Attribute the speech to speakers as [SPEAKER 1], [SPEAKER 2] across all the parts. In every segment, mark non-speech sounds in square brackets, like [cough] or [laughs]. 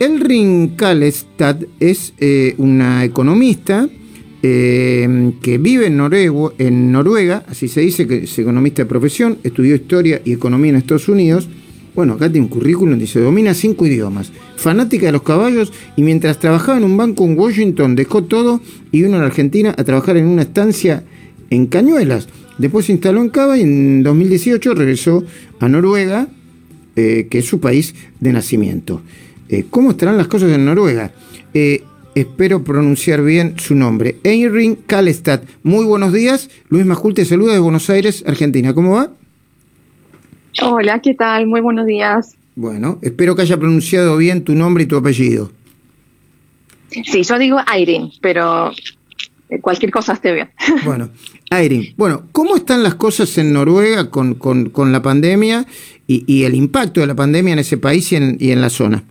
[SPEAKER 1] Elrin Kalestad es eh, una economista eh, que vive en, en Noruega, así se dice, que es economista de profesión, estudió historia y economía en Estados Unidos. Bueno, acá tiene un currículum, dice, domina cinco idiomas, fanática de los caballos y mientras trabajaba en un banco en Washington dejó todo y vino a la Argentina a trabajar en una estancia en Cañuelas. Después se instaló en Cava y en 2018 regresó a Noruega, eh, que es su país de nacimiento. Eh, ¿Cómo estarán las cosas en Noruega? Eh, espero pronunciar bien su nombre. Eirin Kalestad. Muy buenos días. Luis Majul te saluda de Buenos Aires, Argentina. ¿Cómo va?
[SPEAKER 2] Hola, ¿qué tal? Muy buenos días.
[SPEAKER 1] Bueno, espero que haya pronunciado bien tu nombre y tu apellido.
[SPEAKER 2] Sí, yo digo Eirin, pero cualquier cosa esté bien. [laughs]
[SPEAKER 1] Bueno, Eirin, bueno, ¿cómo están las cosas en Noruega con, con, la pandemia y, el impacto de la pandemia en ese país y en, y en la zona?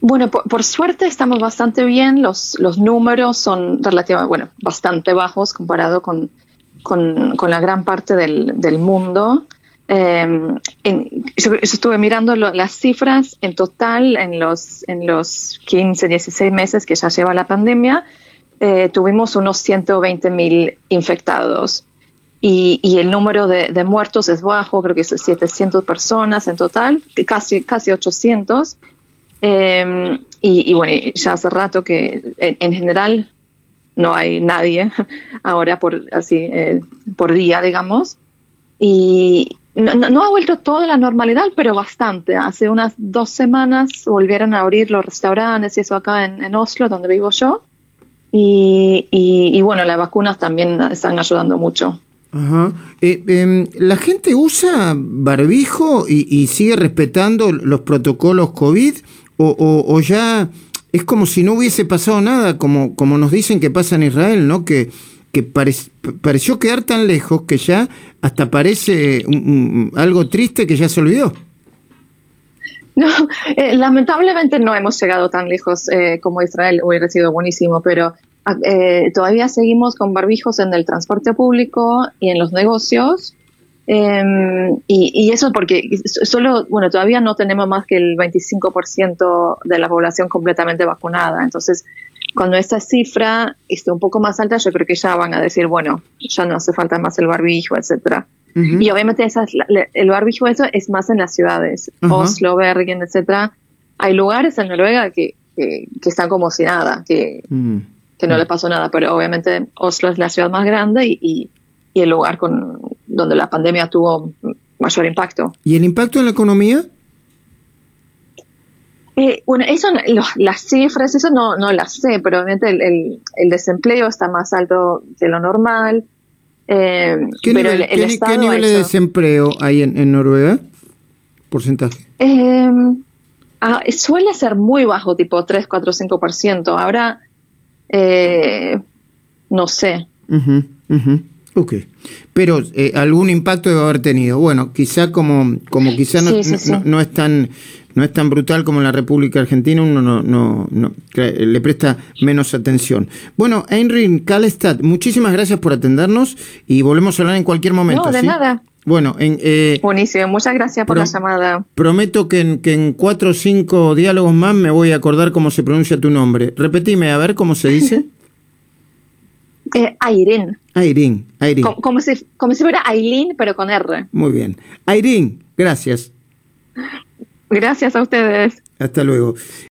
[SPEAKER 2] Bueno, por, suerte estamos bastante bien. Los, los números son relativamente, bueno, bastante bajos comparado con, con, la gran parte del, mundo. Eh, yo, estuve mirando las cifras en total en los, en los 15, 16 meses que ya lleva la pandemia. Eh, tuvimos unos 120 mil infectados y, el número de, de, muertos es bajo, creo que es 700 personas en total, casi, casi 800. Em, y, bueno, ya hace rato que en, general no hay nadie [laughs] ahora por así eh, por día, digamos. Y no, ha vuelto toda la normalidad, pero bastante. Hace unas dos semanas volvieron a abrir los restaurantes y eso acá en, Oslo, donde vivo yo. Y, y, bueno, las vacunas también están ayudando mucho.
[SPEAKER 1] Ajá. Eh, em, ¿La gente usa barbijo y, y, sigue respetando los protocolos COVID o, ya es como si no hubiese pasado nada, como, como nos dicen que pasa en Israel, ¿no? Que, que pareció quedar tan lejos que ya hasta parece algo triste que ya se olvidó.
[SPEAKER 2] No, eh, lamentablemente no hemos llegado tan lejos eh, como Israel, hubiera sido buenísimo, pero eh, todavía seguimos con barbijos en el transporte público y en los negocios Em, y, eso porque solo, bueno, todavía no tenemos más que el 25% de la población completamente vacunada. Entonces, cuando esta cifra esté un poco más alta, yo creo que ya van a decir, bueno, ya no hace falta más el barbijo, etcétera. Y obviamente esa el barbijo eso es más en las ciudades, Oslo, Bergen, etcétera. Hay lugares en Noruega que, que, están como si nada, que, mm. que no le pasó nada, pero obviamente Oslo es la ciudad más grande y, y el lugar con, donde la pandemia tuvo mayor impacto.
[SPEAKER 1] ¿Y el impacto en la economía?
[SPEAKER 2] Eh, bueno, eso, las cifras, eso no, no las sé, pero obviamente el, el, desempleo está más alto que lo normal.
[SPEAKER 1] Eh, ¿Qué nivel, de desempleo hay en, Noruega? ¿Porcentaje?
[SPEAKER 2] Eh, ah, suele ser muy bajo, tipo 3, 4, 5%. Ahora, no sé.
[SPEAKER 1] Ok, pero eh, algún impacto debe haber tenido. Bueno, quizá como, como quizá no, no, es tan no es tan brutal como en la República Argentina, uno no, no, no le presta menos atención. Bueno, Heinrich Kalestad, muchísimas gracias por atendernos y volvemos a hablar en cualquier momento.
[SPEAKER 2] No, de nada.
[SPEAKER 1] Bueno, en, eh,
[SPEAKER 2] buenísimo, muchas gracias por la llamada.
[SPEAKER 1] Prometo que en, que en cuatro o cinco diálogos más me voy a acordar cómo se pronuncia tu nombre. Repetime, a ver cómo se dice. [laughs]
[SPEAKER 2] Eh, Airin.
[SPEAKER 1] Airin,
[SPEAKER 2] Como, si, como si fuera Aileen, pero con R.
[SPEAKER 1] Muy bien. Airin, gracias.
[SPEAKER 2] Gracias a ustedes.
[SPEAKER 1] Hasta luego.